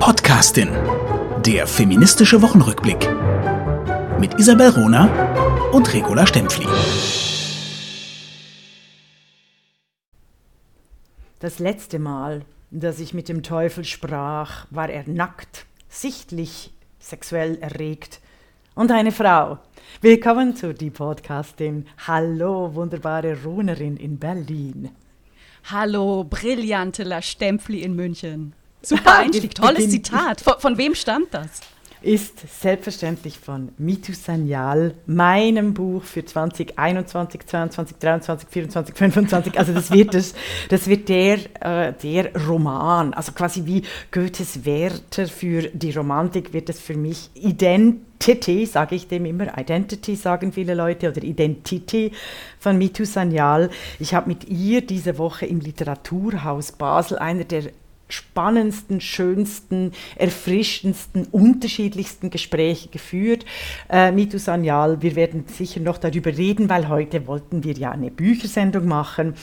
Podcastin. Der feministische Wochenrückblick. Mit Isabel Rona und Regula Stempfli. Das letzte Mal, dass ich mit dem Teufel sprach, war er nackt, sichtlich sexuell erregt und eine Frau. Willkommen zu die Podcastin. Hallo, wunderbare Runerin in Berlin. Hallo, brillante La Stempfli in München. Super Einstieg, tolles Zitat. Von, von, wem stammt das? Ist selbstverständlich von Mitu Sanyal, meinem Buch für 2021, 22, 23, 24, 25. Also das wird, das, das wird der, äh, der Roman, also quasi wie Goethes Werther für die Romantik wird es für mich Identity, sage ich dem immer, Identity sagen viele Leute oder Identity von Mitu Sanyal. Ich habe mit ihr diese Woche im Literaturhaus Basel, einer der spannendsten, schönsten, erfrischendsten, unterschiedlichsten Gespräche geführt. Äh, Mitu Sanyal, wir werden sicher noch darüber reden, weil heute wollten wir ja eine Büchersendung machen.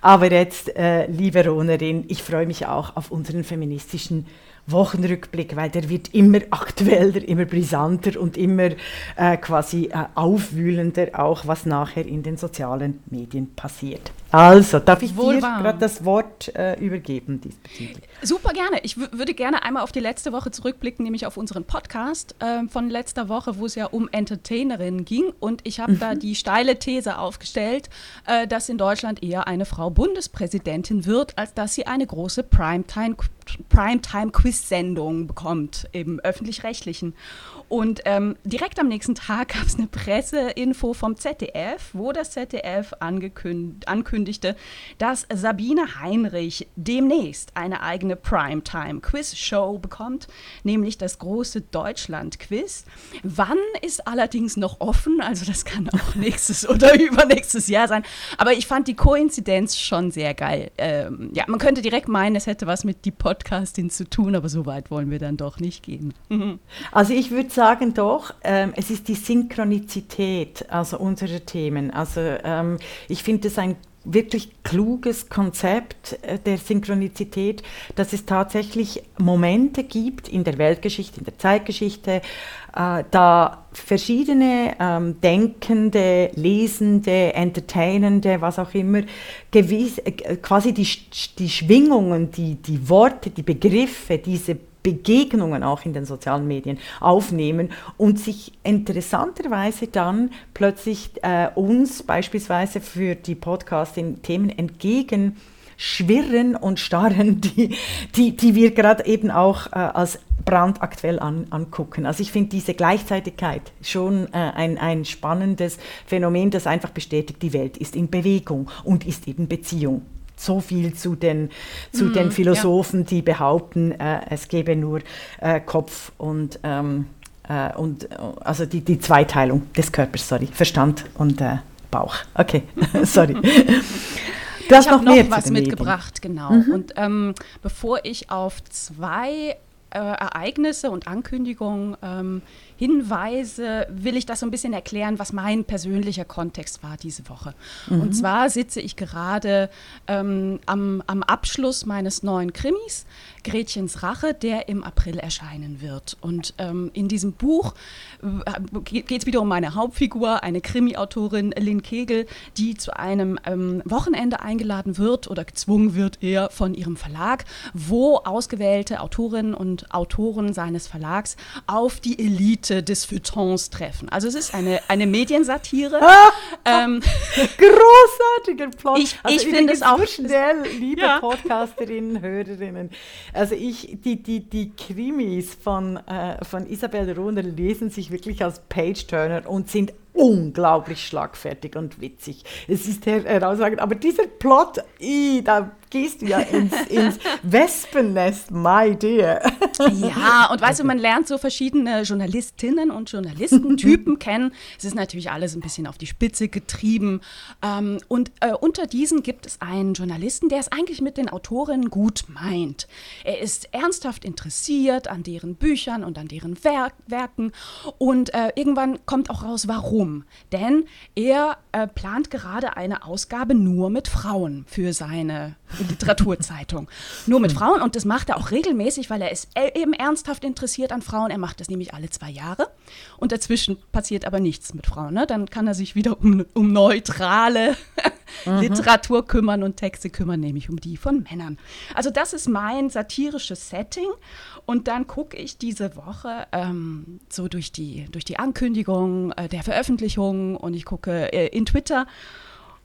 Aber jetzt, äh, liebe Ronerin, ich freue mich auch auf unseren feministischen Wochenrückblick, weil der wird immer aktueller, immer brisanter und immer äh, quasi äh, aufwühlender, auch was nachher in den sozialen Medien passiert. Also, darf ich Wohl dir gerade das Wort äh, übergeben diesbezüglich? Super gerne. Ich würde gerne einmal auf die letzte Woche zurückblicken, nämlich auf unseren Podcast äh, von letzter Woche, wo es ja um Entertainerinnen ging. Und ich habe mhm. da die steile These aufgestellt, äh, dass in Deutschland eher eine Frau Bundespräsidentin wird, als dass sie eine große Primetime-Quiz-Sendung bekommt im öffentlich-rechtlichen. Und ähm, direkt am nächsten Tag gab es eine Presseinfo vom ZDF, wo das ZDF ankündigte, dass Sabine Heinrich demnächst eine eigene Primetime-Quiz-Show bekommt, nämlich das große Deutschland-Quiz. Wann ist allerdings noch offen, also das kann auch nächstes oder übernächstes Jahr sein. Aber ich fand die Koinzidenz schon sehr geil. Ähm, ja, man könnte direkt meinen, es hätte was mit die Podcastin zu tun, aber so weit wollen wir dann doch nicht gehen. Also ich würde sagen doch, ähm, es ist die Synchronizität also unserer Themen. Also ähm, ich finde es ein wirklich kluges Konzept äh, der Synchronizität, dass es tatsächlich Momente gibt in der Weltgeschichte, in der Zeitgeschichte, äh, da verschiedene ähm, denkende, lesende, entertainende, was auch immer, gewiss, äh, quasi die, die Schwingungen, die, die Worte, die Begriffe, diese Begegnungen auch in den sozialen Medien aufnehmen und sich interessanterweise dann plötzlich äh, uns beispielsweise für die Podcasting-Themen entgegen schwirren und starren, die, die, die wir gerade eben auch äh, als brandaktuell an, angucken. Also ich finde diese Gleichzeitigkeit schon äh, ein, ein spannendes Phänomen, das einfach bestätigt, die Welt ist in Bewegung und ist eben Beziehung so viel zu den, zu mm, den Philosophen, ja. die behaupten, äh, es gebe nur äh, Kopf und, ähm, äh, und also die, die Zweiteilung des Körpers, sorry, Verstand und äh, Bauch. Okay, sorry. Du hast ich noch, noch was mitgebracht, Medien. genau. Mhm. Und ähm, bevor ich auf zwei äh, Ereignisse und Ankündigungen ähm, Hinweise will ich das so ein bisschen erklären, was mein persönlicher Kontext war diese Woche. Mhm. Und zwar sitze ich gerade ähm, am, am Abschluss meines neuen Krimis, Gretchens Rache, der im April erscheinen wird. Und ähm, in diesem Buch äh, geht es wieder um meine Hauptfigur, eine Krimi-Autorin, Lynn Kegel, die zu einem ähm, Wochenende eingeladen wird oder gezwungen wird, eher von ihrem Verlag, wo ausgewählte Autorinnen und Autoren seines Verlags auf die Elite Elite des Feuilletons treffen. Also es ist eine, eine Mediensatire. Ah, ähm, großartiger Plot. Ich, also ich finde es auch schnell, liebe ja. Podcasterinnen, Hörerinnen. Also ich, die, die, die Krimis von, äh, von Isabel Rohner lesen sich wirklich als Page-Turner und sind unglaublich schlagfertig und witzig. Es ist herausragend. Aber dieser Plot, i, da gehst du ja ins, ins Wespennest, my dear. Ja, und weißt du, man lernt so verschiedene Journalistinnen und Journalistentypen kennen. Es ist natürlich alles ein bisschen auf die Spitze getrieben. Ähm, und äh, unter diesen gibt es einen Journalisten, der es eigentlich mit den Autorinnen gut meint. Er ist ernsthaft interessiert an deren Büchern und an deren Werk Werken. Und äh, irgendwann kommt auch raus, warum. Denn er äh, plant gerade eine Ausgabe nur mit Frauen für seine Literaturzeitung. Nur mit Frauen und das macht er auch regelmäßig, weil er ist e-, eben ernsthaft interessiert an Frauen. Er macht das nämlich alle zwei Jahre und dazwischen passiert aber nichts mit Frauen. Ne? Dann kann er sich wieder um, um neutrale mhm. Literatur kümmern und Texte kümmern, nämlich um die von Männern. Also das ist mein satirisches Setting und dann gucke ich diese Woche ähm, so durch die, durch die Ankündigung äh, der Veröffentlichung und ich gucke äh, in Twitter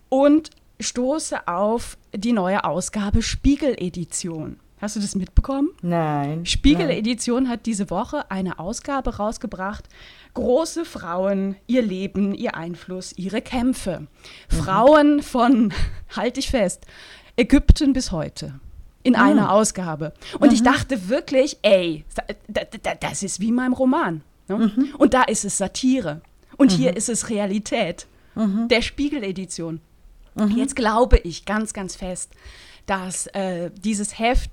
und stoße auf die neue Ausgabe Spiegel-Edition. Hast du das mitbekommen? Nein. Spiegel-Edition hat diese Woche eine Ausgabe rausgebracht. Große Frauen, ihr Leben, ihr Einfluss, ihre Kämpfe. Mhm. Frauen von, halte ich fest, Ägypten bis heute. In mhm. einer Ausgabe. Und mhm. ich dachte wirklich, ey, das ist wie in meinem Roman. Ne? Mhm. Und da ist es Satire. Und hier mhm. ist es Realität. Mhm. Der Spiegel-Edition. Mhm. Jetzt glaube ich ganz, ganz fest, dass äh, dieses Heft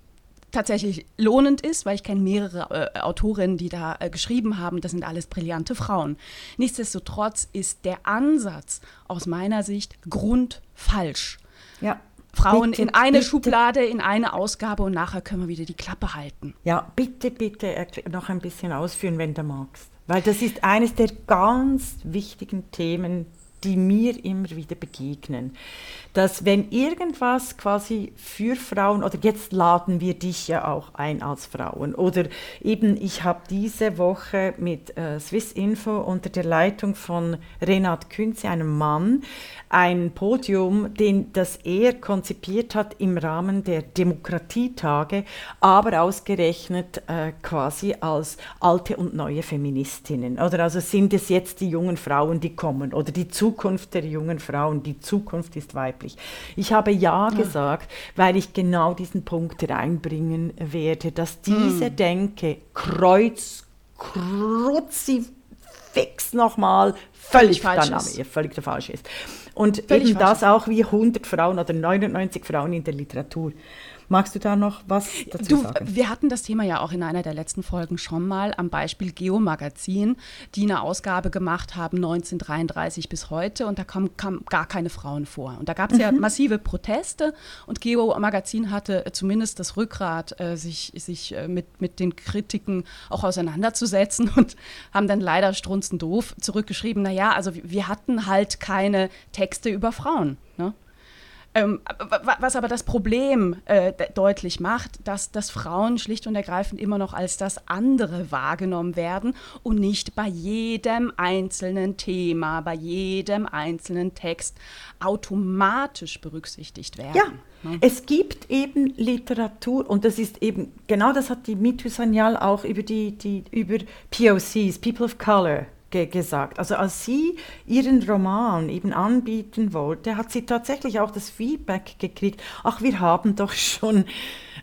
tatsächlich lohnend ist, weil ich kenne mehrere äh, Autorinnen, die da äh, geschrieben haben. Das sind alles brillante Frauen. Nichtsdestotrotz ist der Ansatz aus meiner Sicht grundfalsch. Ja. Frauen bitte, in eine bitte. Schublade, in eine Ausgabe und nachher können wir wieder die Klappe halten. Ja, bitte, bitte noch ein bisschen ausführen, wenn du magst. Weil das ist eines der ganz wichtigen Themen, die mir immer wieder begegnen dass wenn irgendwas quasi für Frauen, oder jetzt laden wir dich ja auch ein als Frauen, oder eben ich habe diese Woche mit äh, Swiss Info unter der Leitung von Renat Künze, einem Mann, ein Podium, den, das er konzipiert hat im Rahmen der Demokratietage, aber ausgerechnet äh, quasi als alte und neue Feministinnen. Oder also sind es jetzt die jungen Frauen, die kommen, oder die Zukunft der jungen Frauen, die Zukunft ist weiblich. Ich habe ja, ja. gesagt, weil ich genau diesen Punkt reinbringen werde, dass diese mm. Denke kreuz, kruzifix nochmal völlig, Name, völlig der falsche ist. Und völlig eben das auch wie 100 Frauen oder 99 Frauen in der Literatur. Magst du da noch was dazu du, sagen? Wir hatten das Thema ja auch in einer der letzten Folgen schon mal am Beispiel Geo-Magazin, die eine Ausgabe gemacht haben 1933 bis heute und da kamen kam gar keine Frauen vor. Und da gab es mhm. ja massive Proteste und Geo-Magazin hatte zumindest das Rückgrat, äh, sich, sich äh, mit, mit den Kritiken auch auseinanderzusetzen und haben dann leider strunzendoof zurückgeschrieben, naja, also wir hatten halt keine Texte über Frauen. Ne? Ähm, was aber das Problem äh, deutlich macht, dass, dass Frauen schlicht und ergreifend immer noch als das andere wahrgenommen werden und nicht bei jedem einzelnen Thema, bei jedem einzelnen Text automatisch berücksichtigt werden. Ja, ne? es gibt eben Literatur und das ist eben, genau das hat die Mitu Sanyal auch über die, die über POCs, People of Color, ge gesagt. Also als sie ihren Roman eben anbieten wollte, hat sie tatsächlich auch das Feedback gekriegt, ach, wir haben doch schon,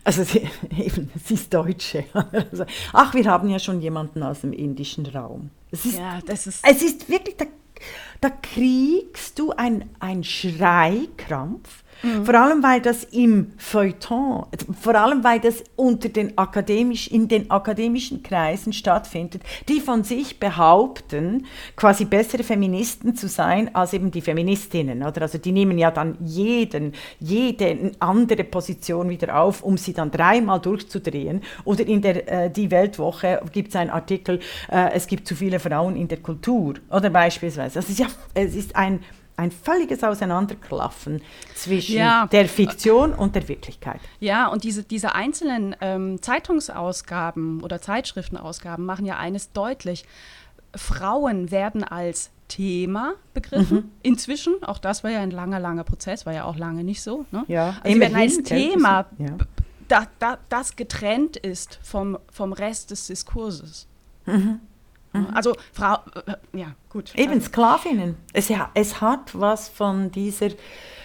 also sie, eben, sie ist Deutsche, also, ach, wir haben ja schon jemanden aus dem indischen Raum. Es ist, ja, das ist, es ist wirklich, da, da kriegst du einen Schreikrampf, Mhm. Vor allem, weil das im Feuilleton, vor allem, weil das unter den akademisch, in den akademischen Kreisen stattfindet, die von sich behaupten, quasi bessere Feministen zu sein als eben die Feministinnen. Oder? Also die nehmen ja dann jeden, jede andere Position wieder auf, um sie dann dreimal durchzudrehen. Oder in der äh, Die Weltwoche gibt es einen Artikel, äh, es gibt zu viele Frauen in der Kultur. Oder beispielsweise. Das ist ja, es ist ein ein völliges Auseinanderklaffen zwischen ja. der Fiktion und der Wirklichkeit. Ja, und diese, diese einzelnen ähm, Zeitungsausgaben oder Zeitschriftenausgaben machen ja eines deutlich. Frauen werden als Thema begriffen. Mhm. Inzwischen, auch das war ja ein langer, langer Prozess, war ja auch lange nicht so. Ne? Ja, also werden als Thema, ja. da, da, das getrennt ist vom, vom Rest des Diskurses. Mhm. Mhm. Also Frau, äh, ja, gut. Eben. Sklavinnen. Es, es hat was von dieser,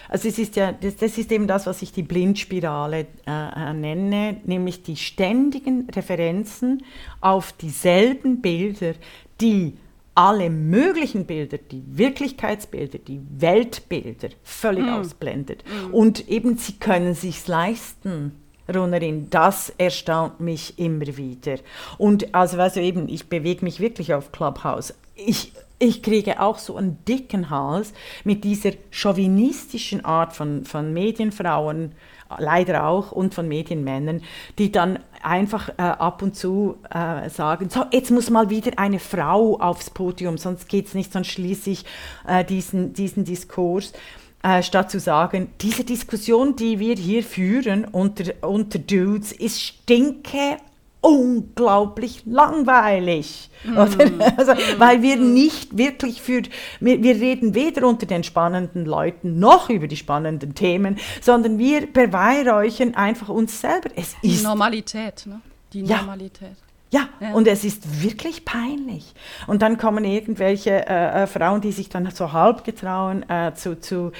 also es ist ja, das, das ist eben das, was ich die Blindspirale äh, nenne, nämlich die ständigen Referenzen auf dieselben Bilder, die alle möglichen Bilder, die Wirklichkeitsbilder, die Weltbilder völlig mm. ausblendet. Mm. Und eben sie können sich leisten, Runnerin, das erstaunt mich immer wieder. Und also, weißt eben, ich bewege mich wirklich auf Clubhouse. Ich, ich kriege auch so einen dicken Hals mit dieser chauvinistischen Art von, von Medienfrauen leider auch, und von Medienmännern, die dann einfach äh, ab und zu äh, sagen, so, jetzt muss mal wieder eine Frau aufs Podium, sonst geht es nicht, sonst schließe ich äh, diesen, diesen Diskurs. Äh, statt zu sagen, diese Diskussion, die wir hier führen unter, unter Dudes, ist stinke unglaublich langweilig. Mm. Also, weil wir nicht wirklich für, wir, wir, reden weder unter den spannenden Leuten noch über die spannenden Themen, sondern wir beweihräuchern einfach uns selber. Es die ist Normalität, ne? Die Normalität. Ja, ja, und es ist wirklich peinlich. Und dann kommen irgendwelche äh, äh, Frauen, die sich dann so halb getrauen, äh, zu, zu,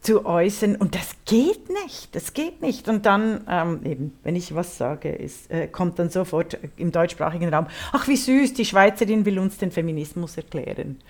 zu äußern. Und das geht nicht, das geht nicht. Und dann, ähm, eben, wenn ich was sage, ist, äh, kommt dann sofort im deutschsprachigen Raum, ach wie süß, die Schweizerin will uns den Feminismus erklären.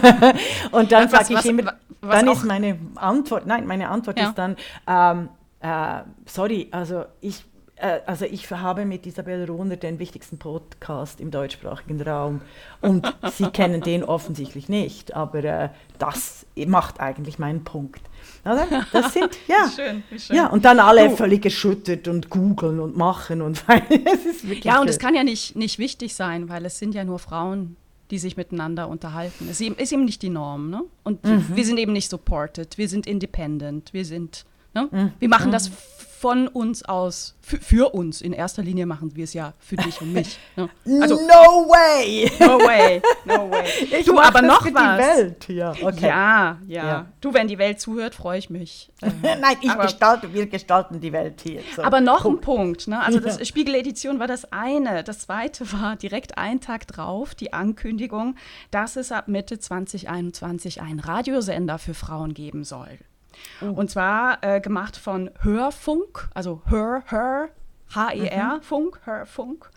und dann sage ich immer, was dann ist meine Antwort, nein, meine Antwort ja. ist dann, ähm, äh, sorry, also ich also ich habe mit Isabel Rohner den wichtigsten Podcast im deutschsprachigen Raum und Sie kennen den offensichtlich nicht, aber äh, das macht eigentlich meinen Punkt. Oder? Das sind, ja. schön, schön. Ja, und dann alle du. völlig erschüttert und googeln und machen und es ist wirklich Ja, und es kann ja nicht, nicht wichtig sein, weil es sind ja nur Frauen, die sich miteinander unterhalten. Es ist eben nicht die Norm, ne? Und mhm. wir sind eben nicht supported, wir sind independent, wir sind, ne? Mhm. Wir machen das mhm von uns aus, für, uns. In erster Linie machen wir es ja für dich und mich. Ne? Also, no way! No way, no way. Ich du, aber noch für was. Die Welt. Ja, okay. ja, ja, ja, Du, wenn die Welt zuhört, freue ich mich. Nein, ich aber, gestalte, wir gestalten die Welt hier. So. Aber noch Punkt. ein Punkt. Ne? Also das Spiegel-Edition war das eine. Das zweite war direkt einen Tag drauf die Ankündigung, dass es ab Mitte 2021 einen Radiosender für Frauen geben soll. Oh. Und zwar äh, gemacht von Hörfunk, also Hör, Hör, H-E-R, mhm. Funk, Hörfunk.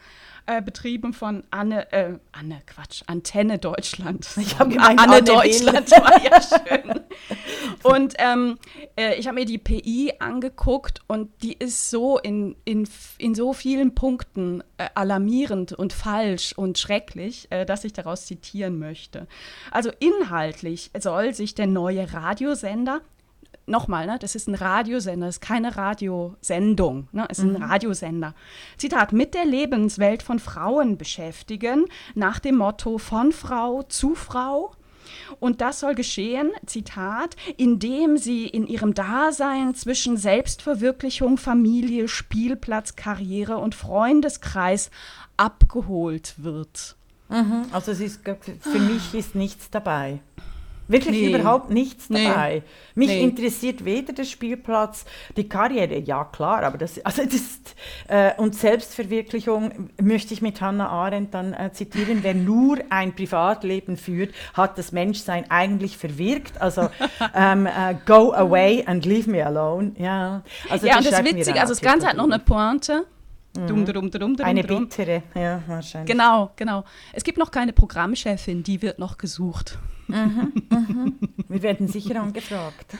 Äh, betrieben von Anne, äh, Anne, Quatsch, Antenne Deutschland. Ich habe Anne, Anne Deutschland war ja schön. und ähm, äh, ich habe mir die PI angeguckt und die ist so in, in, in so vielen Punkten äh, alarmierend und falsch und schrecklich, äh, dass ich daraus zitieren möchte. Also inhaltlich soll sich der neue Radiosender nochmal, ne, das ist ein Radiosender, das ist keine Radiosendung, ne, es ist mhm. ein Radiosender. Zitat, mit der Lebenswelt von Frauen beschäftigen, nach dem Motto von Frau zu Frau. Und das soll geschehen, Zitat, indem sie in ihrem Dasein zwischen Selbstverwirklichung, Familie, Spielplatz, Karriere und Freundeskreis abgeholt wird. Mhm. Also es ist, für mich ist nichts dabei. Wirklich nee. überhaupt nichts dabei. Nee. Mich nee. interessiert weder der Spielplatz, die Karriere, ja klar, aber das, also das ist, äh, und Selbstverwirklichung möchte ich mit Hannah Arendt dann äh, zitieren, wer nur ein Privatleben führt, hat das Menschsein eigentlich verwirkt. Also ähm, äh, go away and leave me alone. Ja, also ja das und das Witzige, also das Ganze hat noch eine Pointe. Mhm. Dum, dum, dum, Eine bittere, ja, wahrscheinlich. Genau, genau. Es gibt noch keine Programmchefin, die wird noch gesucht. Mhm, mhm. Wir werden sicher angefragt.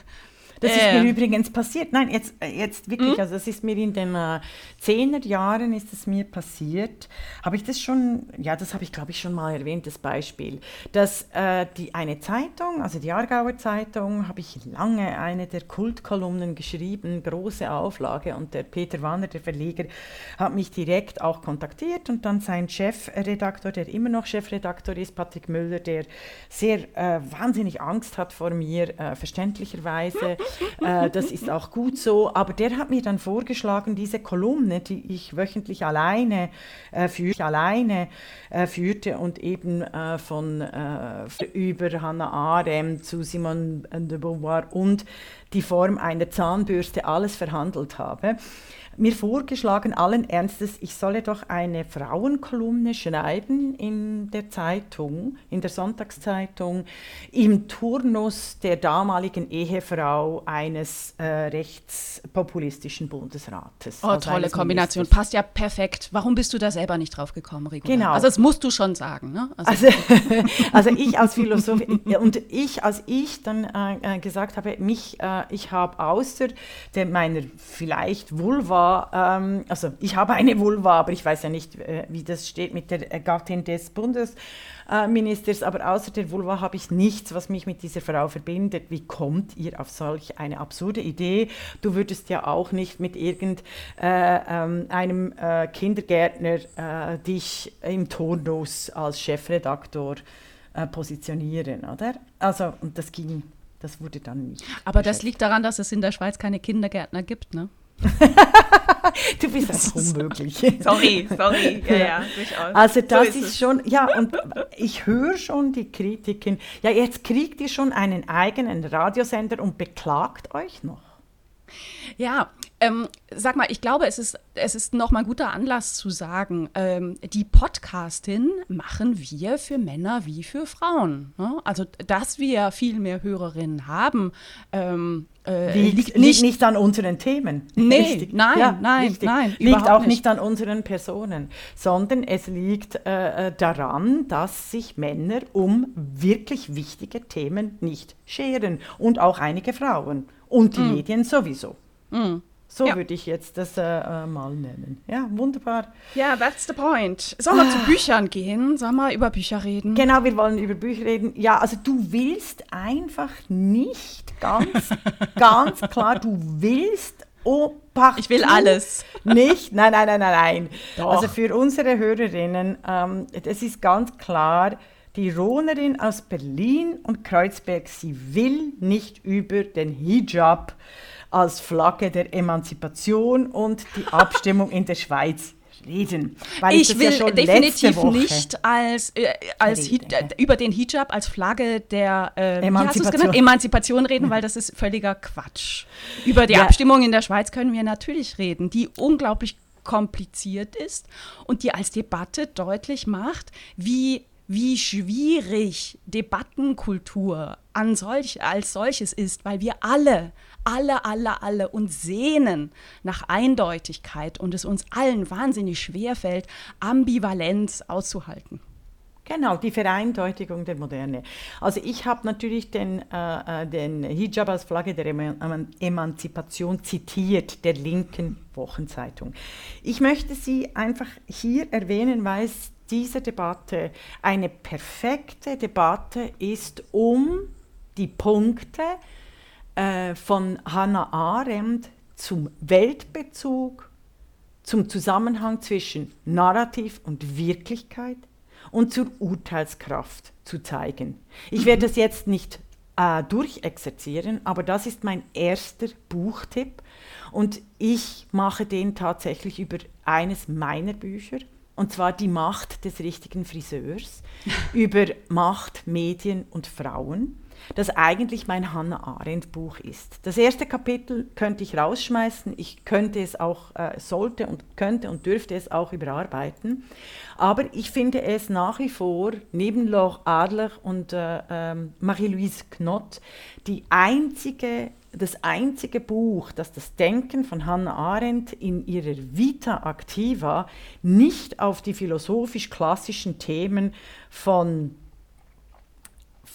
Das äh. ist mir übrigens passiert. Nein, jetzt, äh, jetzt wirklich, mhm. also das ist mir in den äh, 10er Jahren ist es mir passiert. Habe ich das schon, ja, das habe ich glaube ich schon mal erwähnt, das Beispiel, dass äh, die, eine Zeitung, also die Aargauer Zeitung, habe ich lange eine der Kultkolumnen geschrieben, große Auflage und der Peter Wanner, der Verleger, hat mich direkt auch kontaktiert und dann sein Chefredaktor, der immer noch Chefredaktor ist, Patrick Müller, der sehr äh, wahnsinnig Angst hat vor mir, äh, verständlicherweise äh, das ist auch gut so. Aber der hat mir dann vorgeschlagen, diese Kolumne, die ich wöchentlich alleine, äh, für, alleine äh, führte und eben äh, von äh, über Hannah Arendt zu Simone de Beauvoir und die Form einer Zahnbürste alles verhandelt habe mir vorgeschlagen, allen Ernstes, ich solle doch eine Frauenkolumne schreiben in der Zeitung, in der Sonntagszeitung, im Turnus der damaligen Ehefrau eines äh, rechtspopulistischen Bundesrates. Oh, also tolle Kombination. Ministers. Passt ja perfekt. Warum bist du da selber nicht drauf gekommen, Rico? Genau. Also das musst du schon sagen. Ne? Also, also, also, ich als Philosoph und ich, als ich dann äh, äh gesagt habe, mich, äh, ich habe außer der, meiner vielleicht Vulva Vulva, ähm, also ich habe eine Vulva, aber ich weiß ja nicht, äh, wie das steht mit der Gattin des Bundesministers, aber außer der Vulva habe ich nichts, was mich mit dieser Frau verbindet. Wie kommt ihr auf solch eine absurde Idee? Du würdest ja auch nicht mit irgendeinem äh, ähm, äh, Kindergärtner äh, dich im Turnus als Chefredaktor äh, positionieren, oder? Also, und das ging das wurde dann nicht. Aber das liegt daran, dass es in der Schweiz keine Kindergärtner gibt, ne? du bist einfach unmöglich. sorry, sorry. Ja, ja, durchaus. Also das so ist, ist schon, ja, und ich höre schon die Kritiken. Ja, jetzt kriegt ihr schon einen eigenen Radiosender und beklagt euch noch. Ja, ähm, sag mal, ich glaube, es ist, es ist nochmal ein guter Anlass zu sagen, ähm, die Podcastin machen wir für Männer wie für Frauen. Ne? Also, dass wir viel mehr Hörerinnen haben, ähm, äh, liegt, liegt, nicht, nicht, an unseren Themen. Nee, richtig. nein, ja, nein, richtig. nein. Liegt auch nicht. nicht. an unseren Personen, sondern es liegt äh, äh, daran, dass sich Männer um wirklich wichtige Themen nicht scheren und auch einige Frauen und die mm. Medien sowieso. Mm. So ja. würde ich jetzt das äh, äh, mal nennen. Ja, wunderbar. Ja, that's the point. Sollen wir ah. zu Büchern gehen? Sollen wir über Bücher reden? Genau, wir wollen über Bücher reden. Ja, also du willst einfach nicht ganz, ganz klar, du willst Oh, ich will alles. Nicht? Nein, nein, nein, nein, nein. Doch. Also für unsere Hörerinnen, ähm, das ist ganz klar, die Ronerin aus Berlin und Kreuzberg, sie will nicht über den Hijab als Flagge der Emanzipation und die Abstimmung in der Schweiz reden. ich will ja definitiv nicht als, äh, als Hi über den Hijab als Flagge der äh, Emanzipation. Emanzipation. reden, weil das ist völliger Quatsch. Über die ja. Abstimmung in der Schweiz können wir natürlich reden, die unglaublich kompliziert ist und die als Debatte deutlich macht, wie wie schwierig Debattenkultur an solch, als solches ist, weil wir alle alle, alle, alle uns sehnen nach Eindeutigkeit und es uns allen wahnsinnig schwer fällt, Ambivalenz auszuhalten. Genau, die Vereindeutigung der Moderne. Also ich habe natürlich den, äh, äh den Hijab als Flagge der Emanzipation zitiert, der linken Wochenzeitung. Ich möchte sie einfach hier erwähnen, weil es diese Debatte eine perfekte Debatte ist, um die Punkte, äh, von Hannah Arendt zum Weltbezug, zum Zusammenhang zwischen Narrativ und Wirklichkeit und zur Urteilskraft zu zeigen. Ich werde das jetzt nicht äh, durchexerzieren, aber das ist mein erster Buchtipp. Und ich mache den tatsächlich über eines meiner Bücher und zwar die Macht des richtigen Friseurs, über Macht, Medien und Frauen das eigentlich mein Hannah Arendt Buch ist. Das erste Kapitel könnte ich rausschmeißen, ich könnte es auch, äh, sollte und könnte und dürfte es auch überarbeiten, aber ich finde es nach wie vor, neben Laure Adler und äh, ähm, Marie-Louise Knott, die einzige das einzige Buch, das das Denken von Hannah Arendt in ihrer Vita Activa nicht auf die philosophisch-klassischen Themen von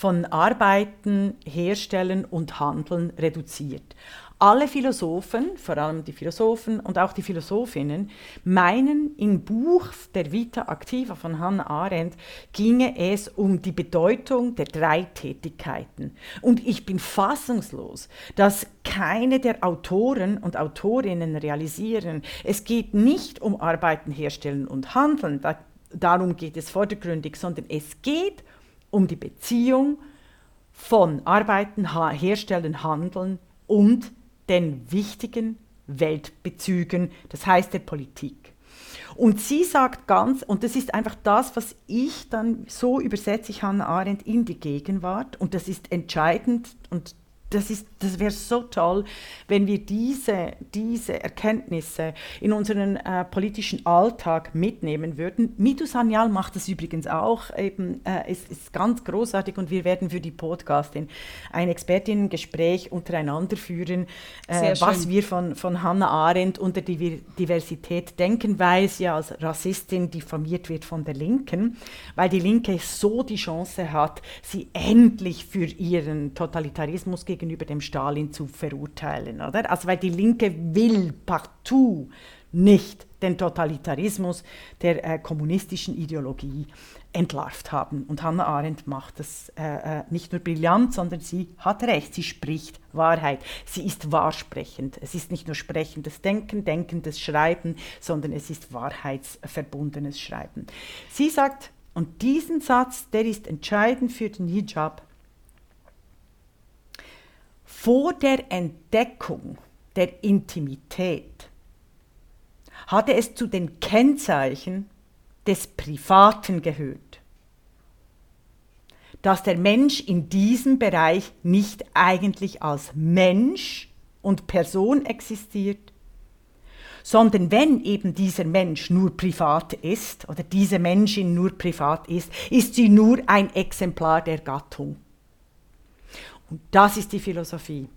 von Arbeiten, Herstellen und Handeln reduziert. Alle Philosophen, vor allem die Philosophen und auch die Philosophinnen, meinen, im Buch der Vita Activa von Hannah Arendt ginge es um die Bedeutung der drei Tätigkeiten. Und ich bin fassungslos, dass keine der Autoren und Autorinnen realisieren, es geht nicht um Arbeiten, Herstellen und Handeln, da, darum geht es vordergründig, sondern es geht um um die Beziehung von Arbeiten, Herstellen, Handeln und den wichtigen Weltbezügen, das heißt der Politik. Und sie sagt ganz, und das ist einfach das, was ich dann, so übersetze ich Hannah Arendt in die Gegenwart, und das ist entscheidend, und das, das wäre so toll, wenn wir diese, diese Erkenntnisse in unseren äh, politischen Alltag mitnehmen würden. Mitu Sanyal macht das übrigens auch. Eben, äh, es ist ganz großartig und wir werden für die Podcastin ein Expertinnengespräch untereinander führen, äh, was wir von, von Hannah Arendt unter die Diversität denken, weil sie ja als Rassistin diffamiert wird von der Linken, weil die Linke so die Chance hat, sie endlich für ihren Totalitarismus gegen gegenüber dem Stalin zu verurteilen, oder? Also weil die Linke will partout nicht den Totalitarismus der äh, kommunistischen Ideologie entlarvt haben. Und Hannah Arendt macht das äh, äh, nicht nur brillant, sondern sie hat recht, sie spricht Wahrheit. Sie ist wahrsprechend. Es ist nicht nur sprechendes Denken, denkendes Schreiben, sondern es ist wahrheitsverbundenes Schreiben. Sie sagt, und diesen Satz, der ist entscheidend für den Hijab, vor der Entdeckung der Intimität hatte es zu den Kennzeichen des Privaten gehört, dass der Mensch in diesem Bereich nicht eigentlich als Mensch und Person existiert, sondern wenn eben dieser Mensch nur privat ist oder diese Menschin nur privat ist, ist sie nur ein Exemplar der Gattung. Und das ist die Philosophie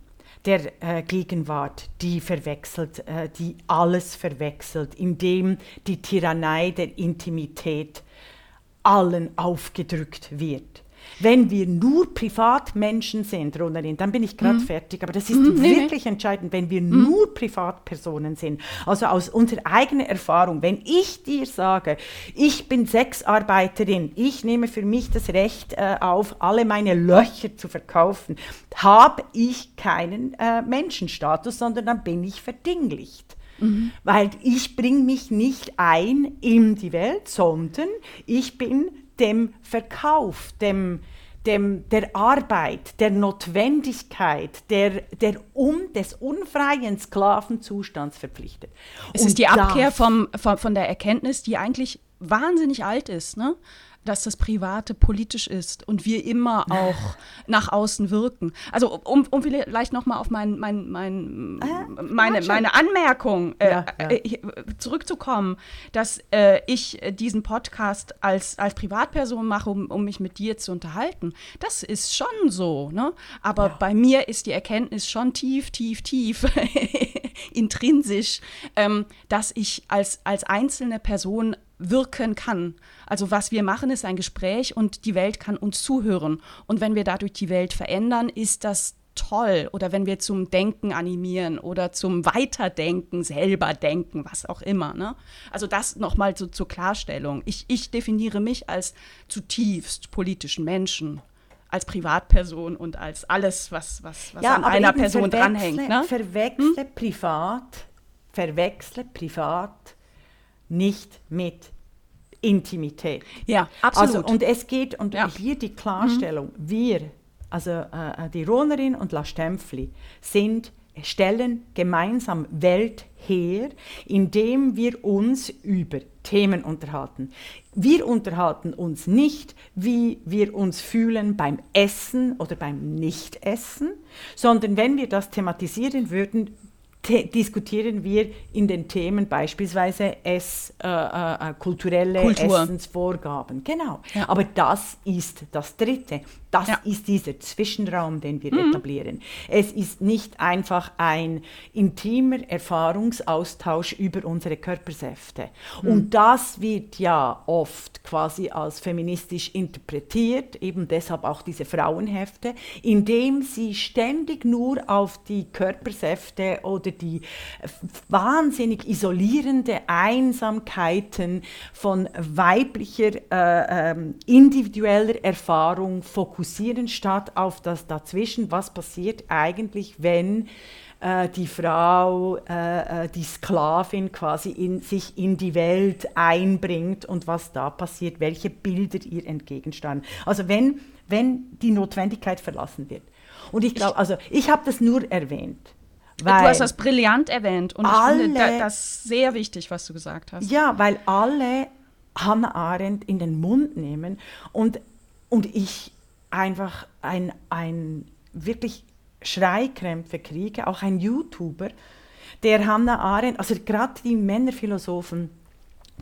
der äh, Gegenwart, die verwechselt, äh, die alles verwechselt, indem die Tyrannei der Intimität allen aufgedrückt wird. Wenn wir nur Privatmenschen sind, Ronerin, dann bin ich gerade mhm. fertig, aber das ist mhm, wirklich entscheidend, wenn wir mhm. nur Privatpersonen sind. Also aus unserer eigenen Erfahrung, wenn ich dir sage, ich bin Sexarbeiterin, ich nehme für mich das Recht äh, auf, alle meine Löcher zu verkaufen, habe ich keinen äh, Menschenstatus, sondern dann bin ich verdinglicht. Mhm. Weil ich bringe mich nicht ein in die Welt, sondern ich bin dem Verkauf, dem, dem, der Arbeit, der Notwendigkeit, der, der um, des unfreien Sklavenzustands verpflichtet. Es Und ist die Abkehr vom, vom, von der Erkenntnis, die eigentlich wahnsinnig alt ist. Ne? Dass das Private politisch ist und wir immer auch nach außen wirken. Also um, um vielleicht nochmal auf mein, mein, mein, äh, meine, meine Anmerkung äh, ja, ja. Äh, zurückzukommen, dass äh, ich diesen Podcast als, als Privatperson mache, um, um mich mit dir zu unterhalten. Das ist schon so. Ne? Aber ja. bei mir ist die Erkenntnis schon tief, tief, tief intrinsisch, ähm, dass ich als, als einzelne Person wirken kann. Also was wir machen, ist ein Gespräch und die Welt kann uns zuhören. Und wenn wir dadurch die Welt verändern, ist das toll. Oder wenn wir zum Denken animieren oder zum Weiterdenken, selber denken, was auch immer. Ne? Also das nochmal so, zur Klarstellung. Ich, ich definiere mich als zutiefst politischen Menschen als Privatperson und als alles, was, was, was ja, an einer Person dranhängt. Ne? Verwechsle hm? privat, verwechsle privat nicht mit Intimität. Ja, absolut. Also, und es geht, und ja. hier die Klarstellung, mhm. wir, also äh, die Ronerin und La Stempfli, sind, stellen gemeinsam Welt her, indem wir uns über Themen unterhalten. Wir unterhalten uns nicht, wie wir uns fühlen beim Essen oder beim Nichtessen, sondern wenn wir das thematisieren würden, diskutieren wir in den Themen beispielsweise Ess, äh, äh, äh, kulturelle Kultur. Essensvorgaben. Genau. Ja. Aber das ist das Dritte. Das ja. ist dieser Zwischenraum, den wir mhm. etablieren. Es ist nicht einfach ein intimer Erfahrungsaustausch über unsere Körpersäfte. Mhm. Und das wird ja oft quasi als feministisch interpretiert, eben deshalb auch diese Frauenhefte, indem sie ständig nur auf die Körpersäfte oder die wahnsinnig isolierende Einsamkeiten von weiblicher äh, äh, individueller Erfahrung fokussieren fokussieren statt auf das Dazwischen, was passiert eigentlich, wenn äh, die Frau, äh, äh, die Sklavin quasi in, sich in die Welt einbringt und was da passiert, welche Bilder ihr entgegenstanden. Also wenn, wenn die Notwendigkeit verlassen wird. Und ich glaube, also ich habe das nur erwähnt. du hast das brillant erwähnt und alle, ich finde das sehr wichtig, was du gesagt hast. Ja, weil alle Hannah Arendt in den Mund nehmen und, und ich einfach ein, ein wirklich Schreikrämpfe kriege, auch ein YouTuber, der Hannah Arendt, also gerade die Männerphilosophen,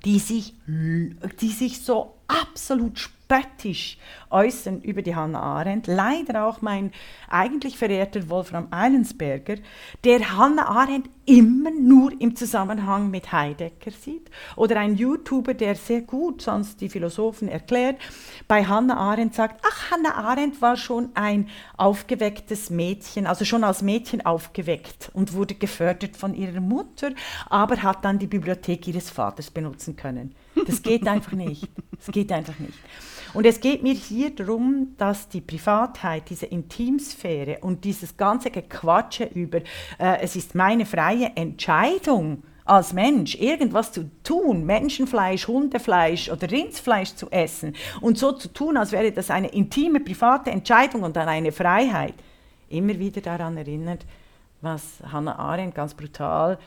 die sich, die sich so absolut spöttisch äußern über die Hannah Arendt. Leider auch mein eigentlich verehrter Wolfram Eilensberger, der Hannah Arendt immer nur im Zusammenhang mit Heidegger sieht. Oder ein YouTuber, der sehr gut sonst die Philosophen erklärt, bei Hannah Arendt sagt, ach, Hannah Arendt war schon ein aufgewecktes Mädchen, also schon als Mädchen aufgeweckt und wurde gefördert von ihrer Mutter, aber hat dann die Bibliothek ihres Vaters benutzen können. Das geht einfach nicht. Das geht einfach nicht. Und es geht mir hier darum, dass die Privatheit, diese Intimsphäre und dieses ganze Gequatsche über, äh, es ist meine freie Entscheidung, als Mensch irgendwas zu tun, Menschenfleisch, Hundefleisch oder Rindsfleisch zu essen und so zu tun, als wäre das eine intime, private Entscheidung und dann eine Freiheit, immer wieder daran erinnert, was Hannah Arendt ganz brutal äh,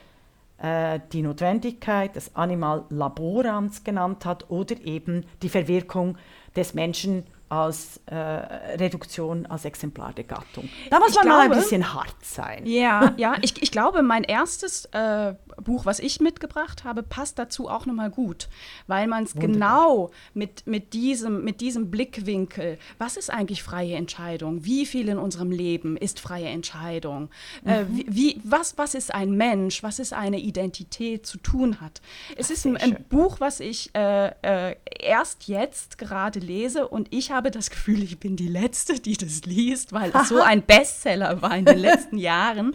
die Notwendigkeit des Animal Laborans genannt hat oder eben die Verwirkung des Menschen als äh, Reduktion als Exemplar der Gattung. Da muss ich man glaube, mal ein bisschen hart sein. Ja, ja ich, ich glaube, mein erstes äh, Buch, was ich mitgebracht habe, passt dazu auch nochmal gut, weil man es genau mit, mit, diesem, mit diesem Blickwinkel, was ist eigentlich freie Entscheidung? Wie viel in unserem Leben ist freie Entscheidung? Äh, mhm. Äh, wie, was, was ist ein Mensch? Was ist eine Identität zu tun hat? Es ist ein, ein Buch, was ich äh, äh, erst jetzt gerade lese und ich habe das Gefühl, ich bin die Letzte, die das liest, weil es so ein Bestseller war in den letzten Jahren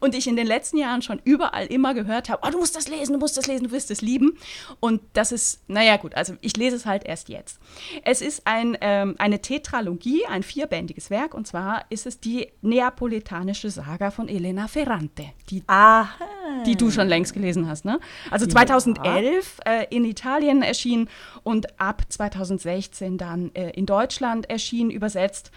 und ich in den letzten Jahren schon überall immer gehört habe, oh, du musst das lesen, du musst das lesen, du wirst es lieben. Und das ist, naja gut, also ich lese es halt erst jetzt. Es ist ein, ähm, eine Tetralogie, ein vierbändiges Werk, und zwar ist es die neapolitanische Saga von Elena Ferrante, die, die du schon längst gelesen hast. Ne? Also 2011 ja. äh, in Italien erschienen und ab 2016 dann äh, in Deutschland erschienen, übersetzt,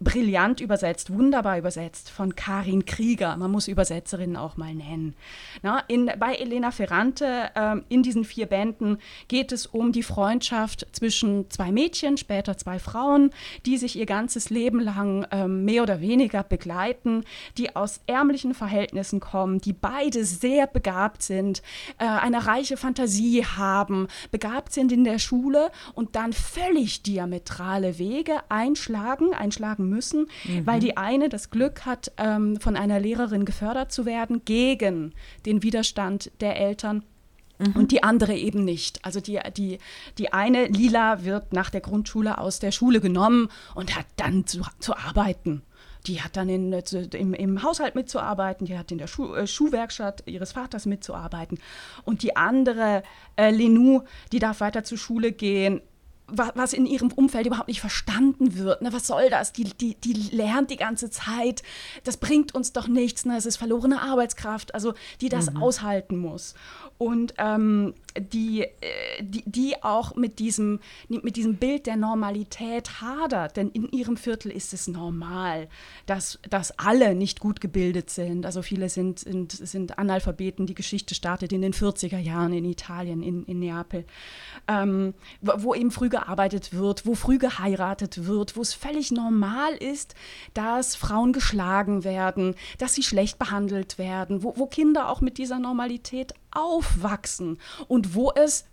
brillant übersetzt, wunderbar übersetzt von Karin Krieger. Man muss Übersetzerinnen auch mal nennen. Na, in, bei Elena Ferrante äh, in diesen vier Bänden geht es um die Freundschaft zwischen zwei Mädchen, später zwei Frauen, die sich ihr ganzes Leben lang äh, mehr oder weniger begleiten, die aus ärmlichen Verhältnissen kommen, die beide sehr begabt sind, äh, eine reiche Fantasie haben, begabt sind in der Schule und dann völlig diametrale Wege einschlagen, einschlagen müssen, mhm. weil die eine das Glück hat, ähm, von einer Lehrerin gefördert gefördert zu werden gegen den Widerstand der Eltern. Mhm. Und die andere eben nicht. Also die, die, die eine, Lila, wird nach der Grundschule aus der Schule genommen und hat dann zu, zu arbeiten. Die hat dann in, im, im Haushalt mitzuarbeiten, die hat in der Schuh, äh, Schuhwerkstatt ihres Vaters mitzuarbeiten. Und die andere, äh, Lenou, die darf weiter zur Schule gehen, was in ihrem Umfeld überhaupt nicht verstanden wird. Ne? Was soll das? Die, die, die lernt die ganze Zeit. Das bringt uns doch nichts. Ne? Es ist verlorene Arbeitskraft, also die das mhm. aushalten muss und ähm, die, äh, die, die auch mit diesem, mit diesem Bild der Normalität hadert. Denn in ihrem Viertel ist es normal, dass, dass alle nicht gut gebildet sind. Also viele sind, sind, sind Analphabeten. Die Geschichte startet in den 40er Jahren in Italien, in, in Neapel, ähm, wo eben früh gearbeitet wird, wo früh geheiratet wird, wo es völlig normal ist, dass Frauen geschlagen werden, dass sie schlecht behandelt werden, wo, wo Kinder auch mit dieser Normalität aufwachsen und wo es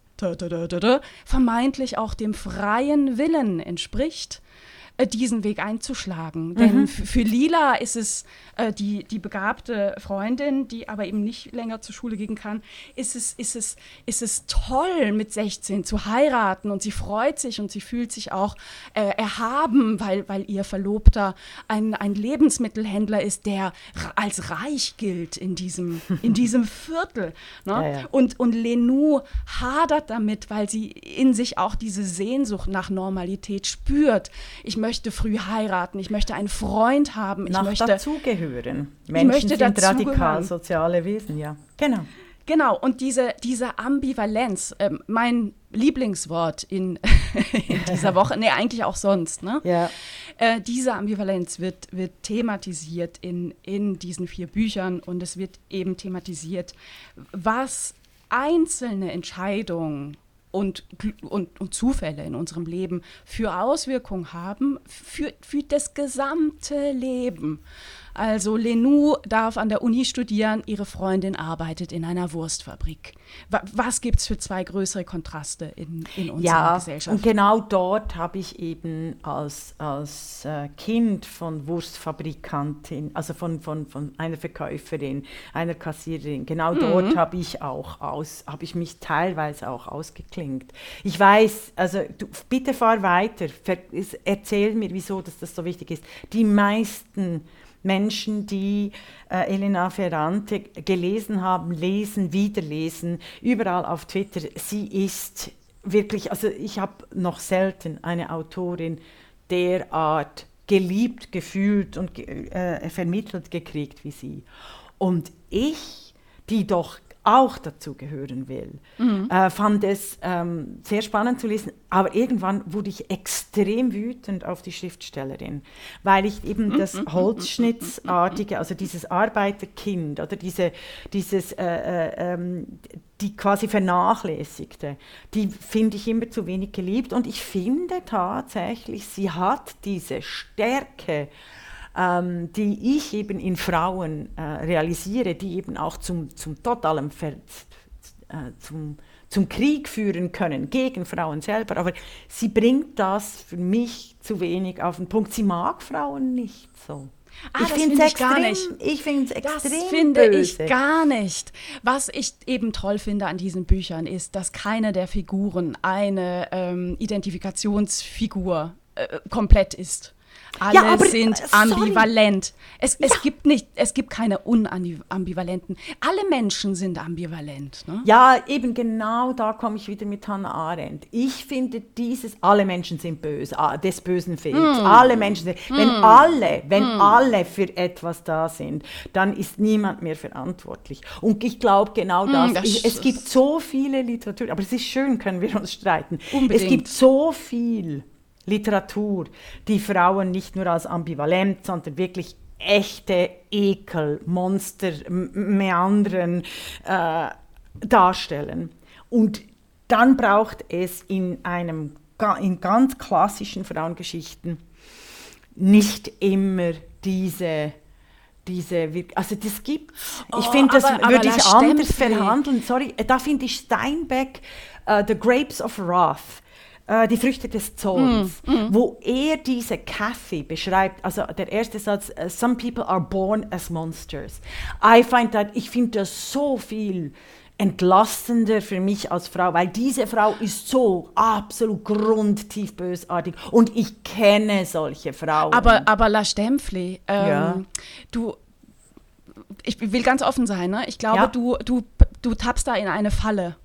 vermeintlich auch dem freien Willen entspricht, äh, diesen Weg einzuschlagen. Mhm. Denn für Lila ist es äh, die, die begabte Freundin, die aber eben nicht länger zur Schule gehen kann, ist es, ist, es, ist es toll, mit 16 zu heiraten und sie freut sich und sie fühlt sich auch äh, erhaben, weil, weil ihr Verlobter ein, ein Lebensmittelhändler ist, der als reich gilt in diesem, in diesem Viertel. Ne? Ja, ja. Und, und Lenou hadert damit, weil sie in sich auch diese Sehnsucht nach Normalität spürt. Ich möchte früh heiraten, ich möchte einen Freund haben, ich nach möchte dazugehören. Menschen möchte sind radikal soziale Wesen, ja. Genau. Genau, und diese, diese Ambivalenz, äh, mein Lieblingswort in, in dieser Woche, nee, eigentlich auch sonst, ne? Ja. Äh, diese Ambivalenz wird, wird thematisiert in, in diesen vier Büchern und es wird eben thematisiert, was einzelne Entscheidungen und, und, und Zufälle in unserem Leben für Auswirkungen haben für, für das gesamte Leben. Also Lenou darf an der Uni studieren, ihre Freundin arbeitet in einer Wurstfabrik. Was gibt es für zwei größere Kontraste in, in unserer ja, Gesellschaft? Und genau dort habe ich eben als, als äh, Kind von Wurstfabrikantin, also von, von, von einer Verkäuferin, einer Kassiererin, genau mhm. dort habe ich auch aus, habe ich mich teilweise auch ausgeklingt. Ich weiß, also du, bitte fahr weiter, erzähl mir, wieso dass das so wichtig ist. Die meisten Menschen, die äh, Elena Ferrante gelesen haben, lesen, wiederlesen, überall auf Twitter. Sie ist wirklich, also ich habe noch selten eine Autorin derart geliebt, gefühlt und äh, vermittelt gekriegt wie sie. Und ich, die doch auch dazu gehören will. Mhm. Äh, fand es ähm, sehr spannend zu lesen, aber irgendwann wurde ich extrem wütend auf die Schriftstellerin, weil ich eben mhm. das. Holzschnittsartige, also dieses Arbeiterkind oder diese, dieses, äh, äh, ähm, die quasi vernachlässigte, die finde ich immer zu wenig geliebt und ich finde tatsächlich, sie hat diese Stärke, ähm, die ich eben in Frauen äh, realisiere, die eben auch zum, zum totalen Ver äh, zum, zum Krieg führen können gegen Frauen selber. Aber sie bringt das für mich zu wenig auf den Punkt. Sie mag Frauen nicht so. Ah, ich finde find ich gar nicht. Ich finde es extrem Das finde böse. ich gar nicht. Was ich eben toll finde an diesen Büchern ist, dass keine der Figuren eine ähm, Identifikationsfigur äh, komplett ist. Alle ja, aber, sind äh, ambivalent. Es, ja. es, gibt nicht, es gibt keine unambivalenten. Alle Menschen sind ambivalent. Ne? Ja, eben genau da komme ich wieder mit Hannah Arendt. Ich finde dieses, alle Menschen sind böse, ah, des Bösen fehlt. Mm. Alle Menschen sind, mm. wenn alle, wenn mm. alle für etwas da sind, dann ist niemand mehr verantwortlich. Und ich glaube genau das. Mm, das ich, es gibt so viele Literatur, aber es ist schön, können wir uns streiten. Unbedingt. Es gibt so viel Literatur, die Frauen nicht nur als ambivalent, sondern wirklich echte Ekel, Monster, Meandern äh, darstellen. Und dann braucht es in einem in ganz klassischen Frauengeschichten nicht immer diese diese also das gibt oh, ich finde das aber, würde aber ich anders verhandeln. Sorry da finde ich Steinbeck uh, The Grapes of Wrath äh, die Früchte des Zorns, mm, mm. wo er diese Kathy beschreibt, also der erste Satz, uh, some people are born as monsters. I find that, ich finde das so viel entlastender für mich als Frau, weil diese Frau ist so absolut grundtief bösartig und ich kenne solche Frauen. Aber, aber La Stempfli, ähm, ja. du, ich will ganz offen sein, ne? ich glaube, ja. du, du, du tappst da in eine Falle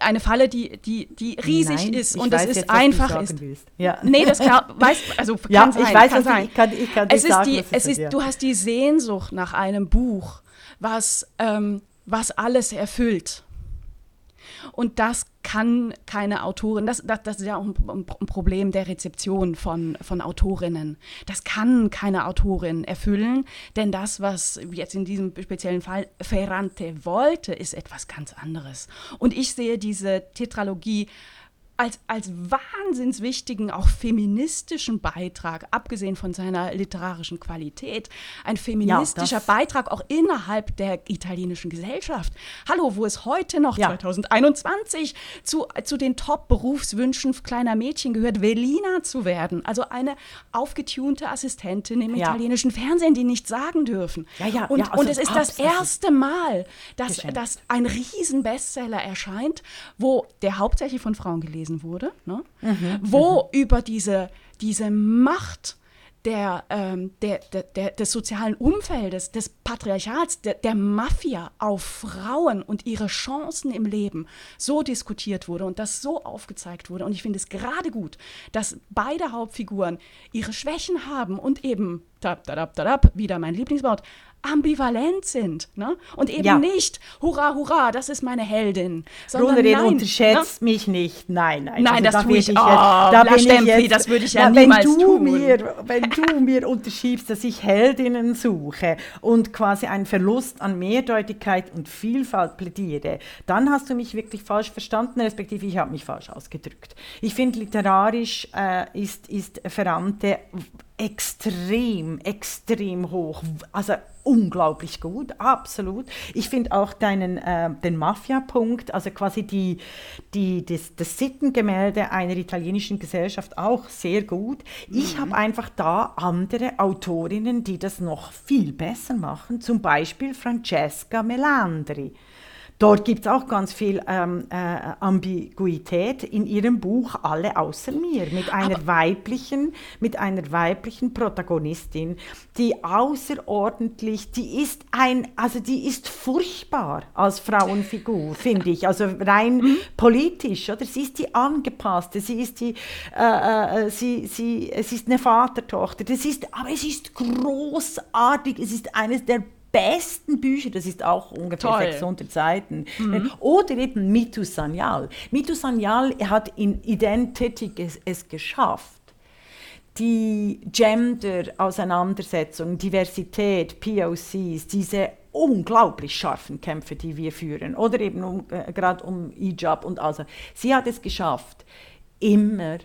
eine Falle, die, die, die riesig Nein, ist und es ist jetzt, einfach ist. Ja. Nee, das kann, weiß, also kann ja, sein. Ich weiß, kann sein. Ich kann, ich kann es ist sagen, die, es ist, ja. du hast die Sehnsucht nach einem Buch, was, ähm, was alles erfüllt. Und das kann keine Autorin, das, das, das ist ja auch ein, ein, Problem der Rezeption von, von Autorinnen. Das kann keine Autorin erfüllen, denn das, was jetzt in diesem speziellen Fall Ferrante wollte, ist etwas ganz anderes. Und ich sehe diese Tetralogie als, als wahnsinns wichtigen, auch feministischen Beitrag, abgesehen von seiner literarischen Qualität, ein feministischer ja, Beitrag auch innerhalb der italienischen Gesellschaft. Hallo, wo es heute noch, ja. 2021, zu, zu den Top-Berufswünschen kleiner Mädchen gehört, Velina zu werden. Also eine aufgetunte Assistentin im ja. italienischen Fernsehen, die nichts sagen dürfen. Ja, ja, und, also und es ist das erste Mal, dass, dass ein Riesen-Bestseller erscheint, wo der hauptsächlich von Frauen gelesen gelesen wurde, ne? mhm, wo mhm. über diese, diese Macht der, ähm, der, der, der, des sozialen Umfeldes, des Patriarchats, der, der Mafia auf Frauen und ihre Chancen im Leben so diskutiert wurde und das so aufgezeigt wurde. Und ich finde es gerade gut, dass beide Hauptfiguren ihre Schwächen haben und eben, tap, tap, tap, wieder mein Lieblingswort, ambivalent sind. Ne? Und eben ja. nicht, hurra, hurra, das ist meine Heldin. Sondern nein, unterschätzt ne? mich nicht. Nein, nein. Nein, also, das da tue ich, ich oh, da bin Stempfi, ich jetzt, das würde ich ja na, niemals wenn du tun. Mir, wenn du mir unterschiebst, dass ich Heldinnen suche und quasi einen Verlust an Mehrdeutigkeit und Vielfalt plädiere, dann hast du mich wirklich falsch verstanden, respektive ich habe mich falsch ausgedrückt. Ich finde, literarisch äh, ist, ist Ferrante extrem, extrem hoch. Also unglaublich gut, absolut. Ich finde auch deinen, äh, den Mafia-Punkt, also quasi die, die, das, das Sittengemälde einer italienischen Gesellschaft auch sehr gut. Ich mhm. habe einfach da andere Autorinnen, die das noch viel besser machen, zum Beispiel Francesca Melandri. Dort gibt es auch ganz viel ähm, äh, Ambiguität in ihrem Buch Alle außer mir mit einer Aber weiblichen, mit einer weiblichen Protagonistin, die außerordentlich, die ist ein, also die ist furchtbar als Frauenfigur, finde ich, also rein mhm. politisch, oder? Sie ist die angepasste, sie ist die, äh, äh, sie, sie, es ist eine Vatertochter, das ist, aber es ist großartig, es ist eines der besten Bücher, das ist auch ungefähr Toll. 600 Seiten. Mhm. Oder eben Mitu Sanyal. Mitu Sanyal hat in Identity es, es geschafft, die Gender-Auseinandersetzung, Diversität, POCs, diese unglaublich scharfen Kämpfe, die wir führen, oder eben um, äh, gerade um Hijab und also. Sie hat es geschafft, immer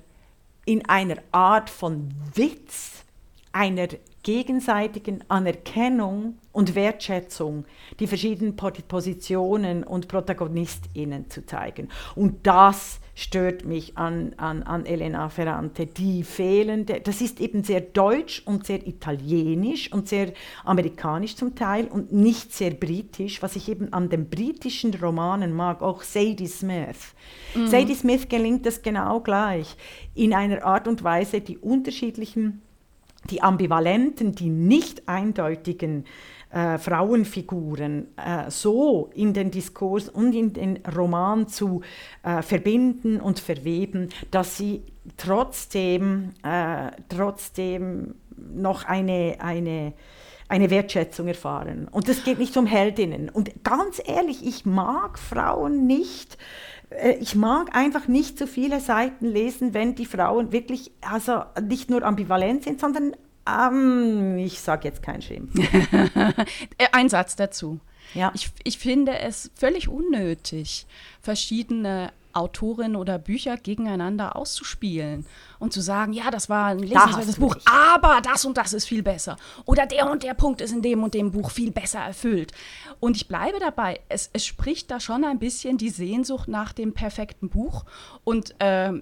in einer Art von Witz, einer gegenseitigen Anerkennung und Wertschätzung die verschiedenen Positionen und ProtagonistInnen zu zeigen. Und das stört mich an, an, an Elena Ferrante. Die fehlende, das ist eben sehr deutsch und sehr italienisch und sehr amerikanisch zum Teil und nicht sehr britisch, was ich eben an den britischen Romanen mag, auch Sadie Smith. Mhm. Sadie Smith gelingt das genau gleich, in einer Art und Weise die unterschiedlichen die ambivalenten, die nicht eindeutigen äh, Frauenfiguren äh, so in den Diskurs und in den Roman zu äh, verbinden und verweben, dass sie trotzdem, äh, trotzdem noch eine, eine, eine Wertschätzung erfahren. Und es geht nicht um Heldinnen. Und ganz ehrlich, ich mag Frauen nicht äh, ich mag einfach nicht so viele Seiten lesen, wenn die Frauen wirklich also nicht nur ambivalent sind, sondern ähm, ich sage jetzt kein Schimpf. Äh, ein Satz dazu. Ja. Ich, ich finde es völlig unnötig, verschiedene Autorinnen oder Bücher gegeneinander auszuspielen und zu sagen, ja, das war ein lesenswertes Buch, nicht. aber das und das ist viel besser. Oder der und der Punkt ist in dem und dem Buch viel besser erfüllt. Und ich bleibe dabei, es, es spricht da schon ein bisschen die Sehnsucht nach dem perfekten Buch. Und ähm,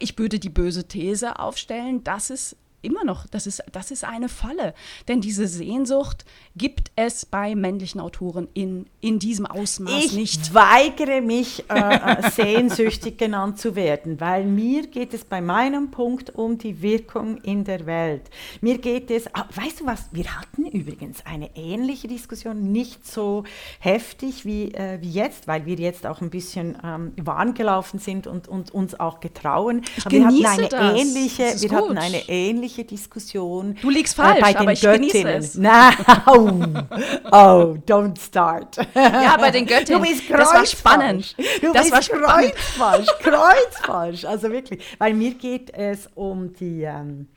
ich würde die böse These aufstellen, dass es immer noch, das ist, das ist eine Falle. Denn diese Sehnsucht gibt es bei männlichen Autoren in, in diesem Ausmaß ich nicht. Ich weigere mich, äh, äh, sehnsüchtig genannt zu werden, weil mir geht es bei meinem Punkt um die Wirkung in der Welt. Mir geht es, ah, weißt du was, wir hatten übrigens eine ähnliche Diskussion, nicht so heftig wie, äh, wie jetzt, weil wir jetzt auch ein bisschen ähm, warm gelaufen sind und, und uns auch getrauen. Ich wir hatten eine das. ähnliche, wir gut. hatten eine ähnliche ähnliche Diskussion. Du liegst falsch, äh, bei den aber ich Göttinnen. Es. No, oh, don't start. Ja, bei den Göttinnen. Du bist das war spannend. Du das bist war kreuzfalsch, kreuzfalsch. Also wirklich, weil mir geht es um die ähm,